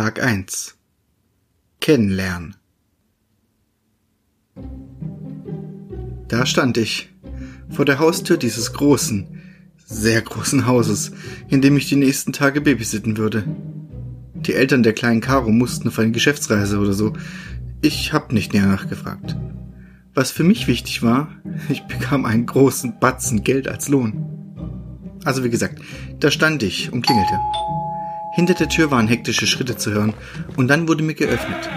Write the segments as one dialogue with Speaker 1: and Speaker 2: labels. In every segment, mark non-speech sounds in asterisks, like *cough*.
Speaker 1: Tag 1 Kennenlernen Da stand ich, vor der Haustür dieses großen, sehr großen Hauses, in dem ich die nächsten Tage babysitten würde. Die Eltern der kleinen Caro mussten auf eine Geschäftsreise oder so. Ich hab nicht näher nachgefragt. Was für mich wichtig war, *laughs* ich bekam einen großen Batzen Geld als Lohn. Also wie gesagt, da stand ich und klingelte. Hinter der Tür waren hektische Schritte zu hören, und dann wurde mir geöffnet.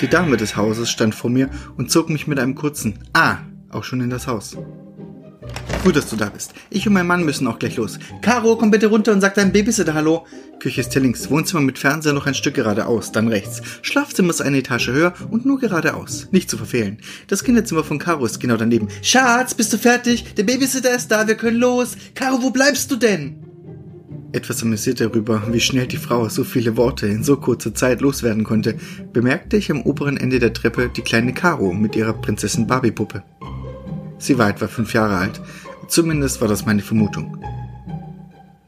Speaker 1: Die Dame des Hauses stand vor mir und zog mich mit einem kurzen Ah auch schon in das Haus. Gut, dass du da bist. Ich und mein Mann müssen auch gleich los. Caro, komm bitte runter und sag deinem Babysitter Hallo. Küche ist hier links, Wohnzimmer mit Fernseher noch ein Stück geradeaus, dann rechts. Schlafzimmer ist eine Etage höher und nur geradeaus. Nicht zu verfehlen. Das Kinderzimmer von Caro ist genau daneben. Schatz, bist du fertig? Der Babysitter ist da, wir können los. Caro, wo bleibst du denn? Etwas amüsiert darüber, wie schnell die Frau so viele Worte in so kurzer Zeit loswerden konnte, bemerkte ich am oberen Ende der Treppe die kleine Caro mit ihrer Prinzessin Barbie-Puppe. Sie war etwa fünf Jahre alt. Zumindest war das meine Vermutung.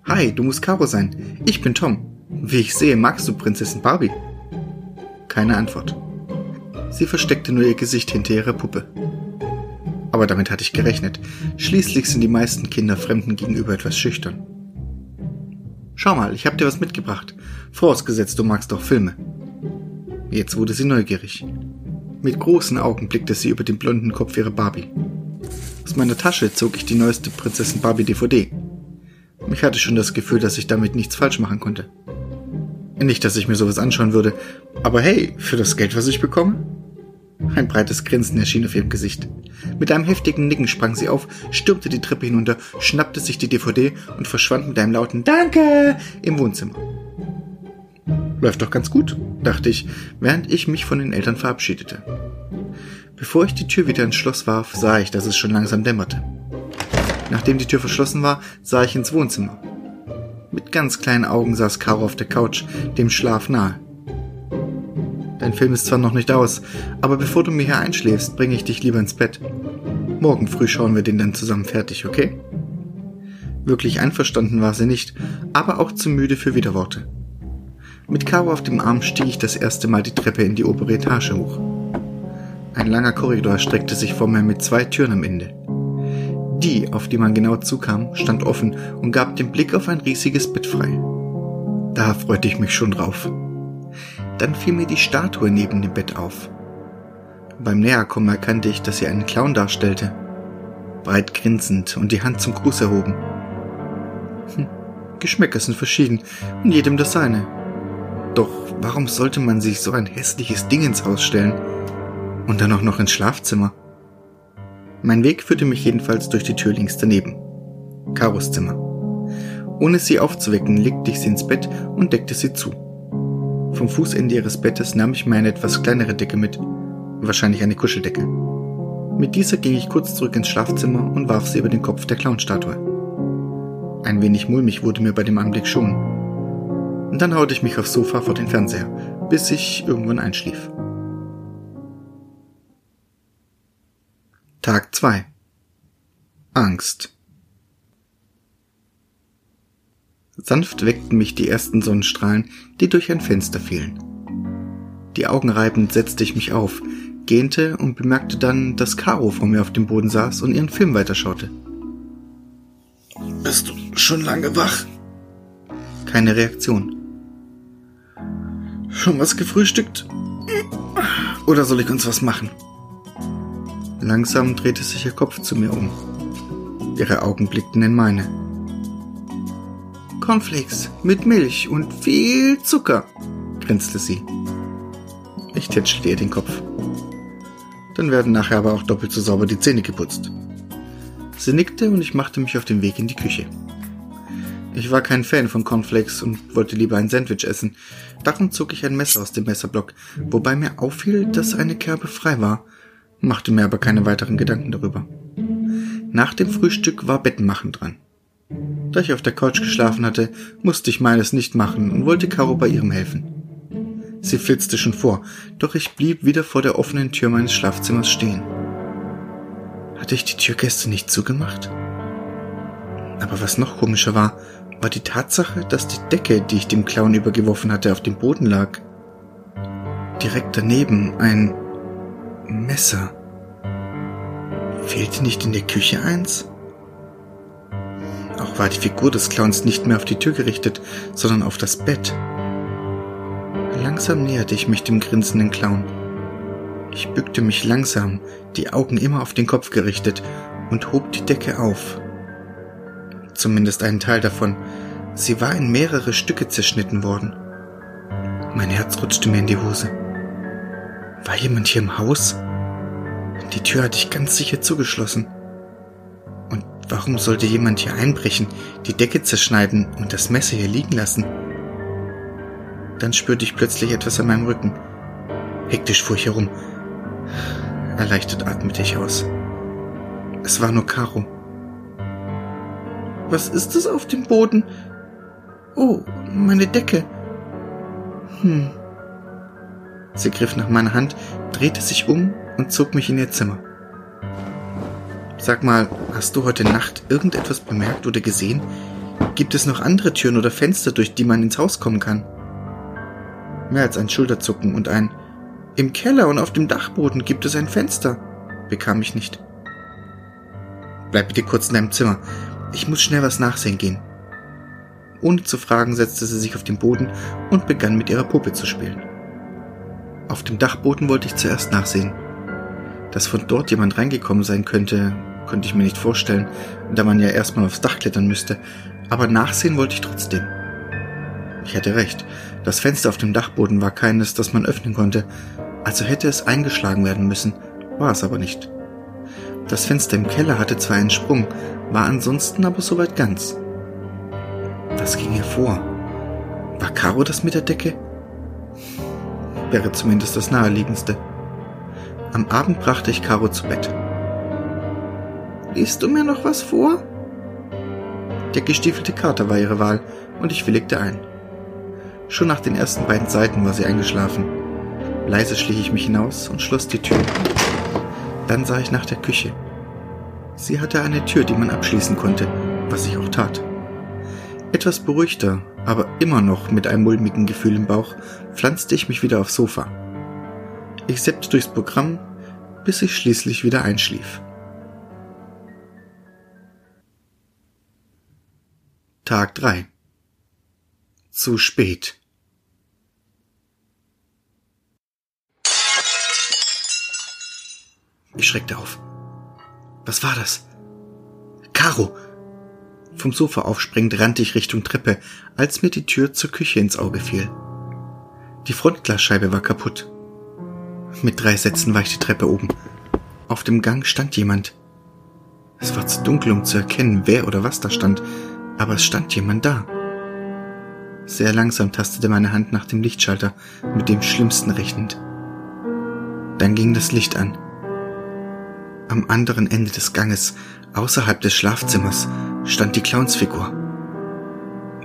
Speaker 1: Hi, du musst Caro sein. Ich bin Tom. Wie ich sehe, magst du Prinzessin Barbie? Keine Antwort. Sie versteckte nur ihr Gesicht hinter ihrer Puppe. Aber damit hatte ich gerechnet. Schließlich sind die meisten Kinder Fremden gegenüber etwas schüchtern. Schau mal, ich hab dir was mitgebracht. Vorausgesetzt, du magst doch Filme. Jetzt wurde sie neugierig. Mit großen Augen blickte sie über den blonden Kopf ihrer Barbie. Aus meiner Tasche zog ich die neueste Prinzessin Barbie DVD. Ich hatte schon das Gefühl, dass ich damit nichts falsch machen konnte. Nicht, dass ich mir sowas anschauen würde, aber hey, für das Geld, was ich bekomme? Ein breites Grinsen erschien auf ihrem Gesicht. Mit einem heftigen Nicken sprang sie auf, stürmte die Treppe hinunter, schnappte sich die DVD und verschwand mit einem lauten Danke im Wohnzimmer. Läuft doch ganz gut, dachte ich, während ich mich von den Eltern verabschiedete. Bevor ich die Tür wieder ins Schloss warf, sah ich, dass es schon langsam dämmerte. Nachdem die Tür verschlossen war, sah ich ins Wohnzimmer. Mit ganz kleinen Augen saß Caro auf der Couch, dem Schlaf nahe. Dein Film ist zwar noch nicht aus, aber bevor du mir hier einschläfst, bringe ich dich lieber ins Bett. Morgen früh schauen wir den dann zusammen fertig, okay? Wirklich einverstanden war sie nicht, aber auch zu müde für Widerworte. Mit Caro auf dem Arm stieg ich das erste Mal die Treppe in die obere Etage hoch. Ein langer Korridor streckte sich vor mir mit zwei Türen am Ende. Die, auf die man genau zukam, stand offen und gab den Blick auf ein riesiges Bett frei. Da freute ich mich schon drauf. Dann fiel mir die Statue neben dem Bett auf. Beim Näherkommen erkannte ich, dass sie einen Clown darstellte. Breit grinsend und die Hand zum Gruß erhoben. Hm, Geschmäcker sind verschieden und jedem das seine. Doch warum sollte man sich so ein hässliches Ding ins Haus stellen? Und dann auch noch ins Schlafzimmer. Mein Weg führte mich jedenfalls durch die Tür links daneben. Karos Zimmer. Ohne sie aufzuwecken, legte ich sie ins Bett und deckte sie zu. Vom Fußende ihres Bettes nahm ich mir eine etwas kleinere Decke mit, wahrscheinlich eine Kuscheldecke. Mit dieser ging ich kurz zurück ins Schlafzimmer und warf sie über den Kopf der Clownstatue. Ein wenig mulmig wurde mir bei dem Anblick schon. Und dann haute ich mich aufs Sofa vor den Fernseher, bis ich irgendwann einschlief. Tag 2 Angst Sanft weckten mich die ersten Sonnenstrahlen, die durch ein Fenster fielen. Die Augen reibend setzte ich mich auf, gähnte und bemerkte dann, dass Caro vor mir auf dem Boden saß und ihren Film weiterschaute. Bist du schon lange wach? Keine Reaktion. Schon was gefrühstückt? Oder soll ich uns was machen? Langsam drehte sich ihr Kopf zu mir um. Ihre Augen blickten in meine. Cornflakes mit Milch und viel Zucker, grinste sie. Ich tätschelte ihr den Kopf. Dann werden nachher aber auch doppelt so sauber die Zähne geputzt. Sie nickte und ich machte mich auf den Weg in die Küche. Ich war kein Fan von Cornflakes und wollte lieber ein Sandwich essen. Darum zog ich ein Messer aus dem Messerblock, wobei mir auffiel, dass eine Kerbe frei war machte mir aber keine weiteren Gedanken darüber. Nach dem Frühstück war Bettenmachen dran. Da ich auf der Couch geschlafen hatte, musste ich meines nicht machen und wollte Caro bei ihrem helfen. Sie flitzte schon vor, doch ich blieb wieder vor der offenen Tür meines Schlafzimmers stehen. Hatte ich die Tür nicht zugemacht? Aber was noch komischer war, war die Tatsache, dass die Decke, die ich dem Clown übergeworfen hatte, auf dem Boden lag. Direkt daneben ein Messer. Fehlte nicht in der Küche eins? War die Figur des Clowns nicht mehr auf die Tür gerichtet, sondern auf das Bett. Langsam näherte ich mich dem grinsenden Clown. Ich bückte mich langsam, die Augen immer auf den Kopf gerichtet und hob die Decke auf. Zumindest einen Teil davon. Sie war in mehrere Stücke zerschnitten worden. Mein Herz rutschte mir in die Hose. War jemand hier im Haus? Die Tür hatte ich ganz sicher zugeschlossen. Warum sollte jemand hier einbrechen, die Decke zerschneiden und das Messer hier liegen lassen? Dann spürte ich plötzlich etwas an meinem Rücken. Hektisch fuhr ich herum. Erleichtert atmete ich aus. Es war nur Caro. Was ist es auf dem Boden? Oh, meine Decke. Hm. Sie griff nach meiner Hand, drehte sich um und zog mich in ihr Zimmer. Sag mal, hast du heute Nacht irgendetwas bemerkt oder gesehen? Gibt es noch andere Türen oder Fenster, durch die man ins Haus kommen kann? Mehr als ein Schulterzucken und ein Im Keller und auf dem Dachboden gibt es ein Fenster, bekam ich nicht. Bleib bitte kurz in deinem Zimmer. Ich muss schnell was nachsehen gehen. Ohne zu fragen, setzte sie sich auf den Boden und begann mit ihrer Puppe zu spielen. Auf dem Dachboden wollte ich zuerst nachsehen. Dass von dort jemand reingekommen sein könnte, konnte ich mir nicht vorstellen, da man ja erstmal aufs Dach klettern müsste, aber nachsehen wollte ich trotzdem. Ich hatte recht, das Fenster auf dem Dachboden war keines, das man öffnen konnte, also hätte es eingeschlagen werden müssen, war es aber nicht. Das Fenster im Keller hatte zwar einen Sprung, war ansonsten aber soweit ganz. Was ging hier vor? War Caro das mit der Decke? Wäre zumindest das naheliegendste. Am Abend brachte ich Caro zu Bett. Liest du mir noch was vor? Der gestiefelte Kater war ihre Wahl und ich willigte ein. Schon nach den ersten beiden Seiten war sie eingeschlafen. Leise schlich ich mich hinaus und schloss die Tür. Dann sah ich nach der Küche. Sie hatte eine Tür, die man abschließen konnte, was ich auch tat. Etwas beruhigter, aber immer noch mit einem mulmigen Gefühl im Bauch, pflanzte ich mich wieder aufs Sofa. Ich seppte durchs Programm, bis ich schließlich wieder einschlief. Tag 3 Zu spät. Ich schreckte auf. Was war das? Caro! Vom Sofa aufspringend rannte ich Richtung Treppe, als mir die Tür zur Küche ins Auge fiel. Die Frontglasscheibe war kaputt. Mit drei Sätzen war ich die Treppe oben. Auf dem Gang stand jemand. Es war zu dunkel, um zu erkennen, wer oder was da stand, aber es stand jemand da. Sehr langsam tastete meine Hand nach dem Lichtschalter, mit dem Schlimmsten rechnend. Dann ging das Licht an. Am anderen Ende des Ganges, außerhalb des Schlafzimmers, stand die Clownsfigur.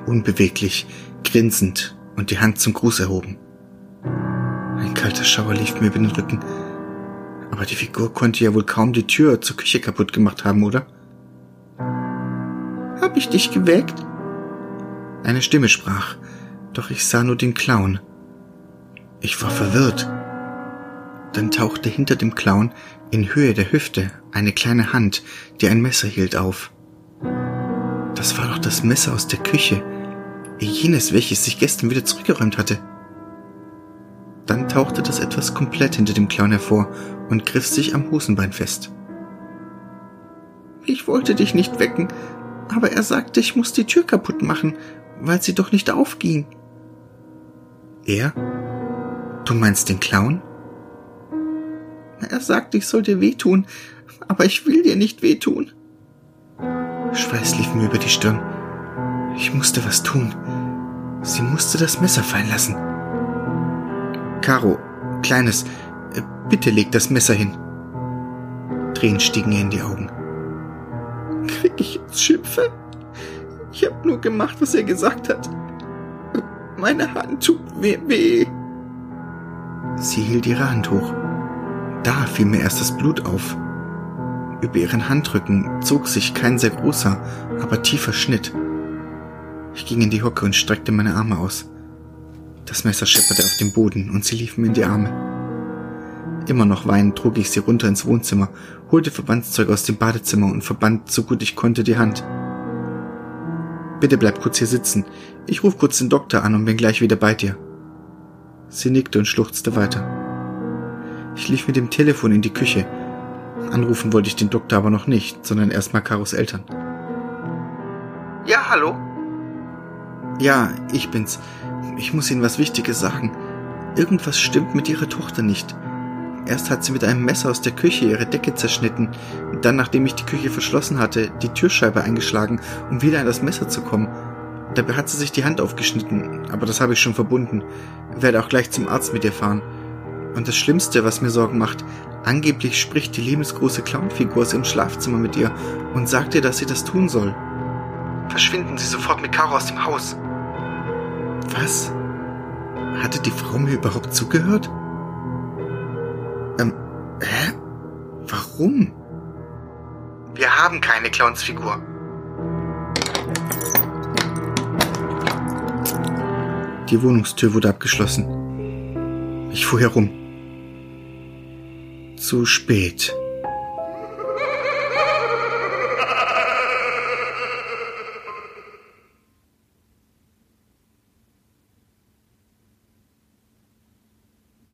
Speaker 1: Unbeweglich, grinsend und die Hand zum Gruß erhoben. Ein kalter Schauer lief mir über den Rücken. Aber die Figur konnte ja wohl kaum die Tür zur Küche kaputt gemacht haben, oder? Hab ich dich geweckt? Eine Stimme sprach, doch ich sah nur den Clown. Ich war verwirrt. Dann tauchte hinter dem Clown in Höhe der Hüfte eine kleine Hand, die ein Messer hielt, auf. Das war doch das Messer aus der Küche, jenes, welches sich gestern wieder zurückgeräumt hatte. Dann tauchte das etwas komplett hinter dem Clown hervor und griff sich am Hosenbein fest. Ich wollte dich nicht wecken, aber er sagte, ich muss die Tür kaputt machen, weil sie doch nicht aufging. Er? Du meinst den Clown? Er sagt, ich soll dir wehtun, aber ich will dir nicht wehtun. Schweiß lief mir über die Stirn. Ich musste was tun. Sie musste das Messer fallen lassen. Caro, Kleines, bitte leg das Messer hin. Tränen stiegen ihr in die Augen. Schimpfe? Ich hab nur gemacht, was er gesagt hat. Meine Hand tut weh. weh. Sie hielt ihre Hand hoch. Da fiel mir erst das Blut auf. Über ihren Handrücken zog sich kein sehr großer, aber tiefer Schnitt. Ich ging in die Hocke und streckte meine Arme aus. Das Messer schepperte auf dem Boden und sie lief mir in die Arme. Immer noch weinend trug ich sie runter ins Wohnzimmer, holte Verbandszeug aus dem Badezimmer und verband so gut ich konnte die Hand. Bitte bleib kurz hier sitzen. Ich ruf kurz den Doktor an und bin gleich wieder bei dir. Sie nickte und schluchzte weiter. Ich lief mit dem Telefon in die Küche. Anrufen wollte ich den Doktor aber noch nicht, sondern erstmal Karos Eltern.
Speaker 2: Ja, hallo?
Speaker 1: Ja, ich bin's. Ich muss Ihnen was Wichtiges sagen. Irgendwas stimmt mit Ihrer Tochter nicht. Erst hat sie mit einem Messer aus der Küche ihre Decke zerschnitten, dann, nachdem ich die Küche verschlossen hatte, die Türscheibe eingeschlagen, um wieder an das Messer zu kommen. Dabei hat sie sich die Hand aufgeschnitten, aber das habe ich schon verbunden. Werde auch gleich zum Arzt mit ihr fahren. Und das Schlimmste, was mir Sorgen macht, angeblich spricht die lebensgroße Clownfigur aus ihrem Schlafzimmer mit ihr und sagt ihr, dass sie das tun soll.
Speaker 2: Verschwinden Sie sofort mit Caro aus dem Haus.
Speaker 1: Was? Hatte die Frau mir überhaupt zugehört? Warum?
Speaker 2: Wir haben keine Clownsfigur.
Speaker 1: Die Wohnungstür wurde abgeschlossen. Ich fuhr herum. Zu spät.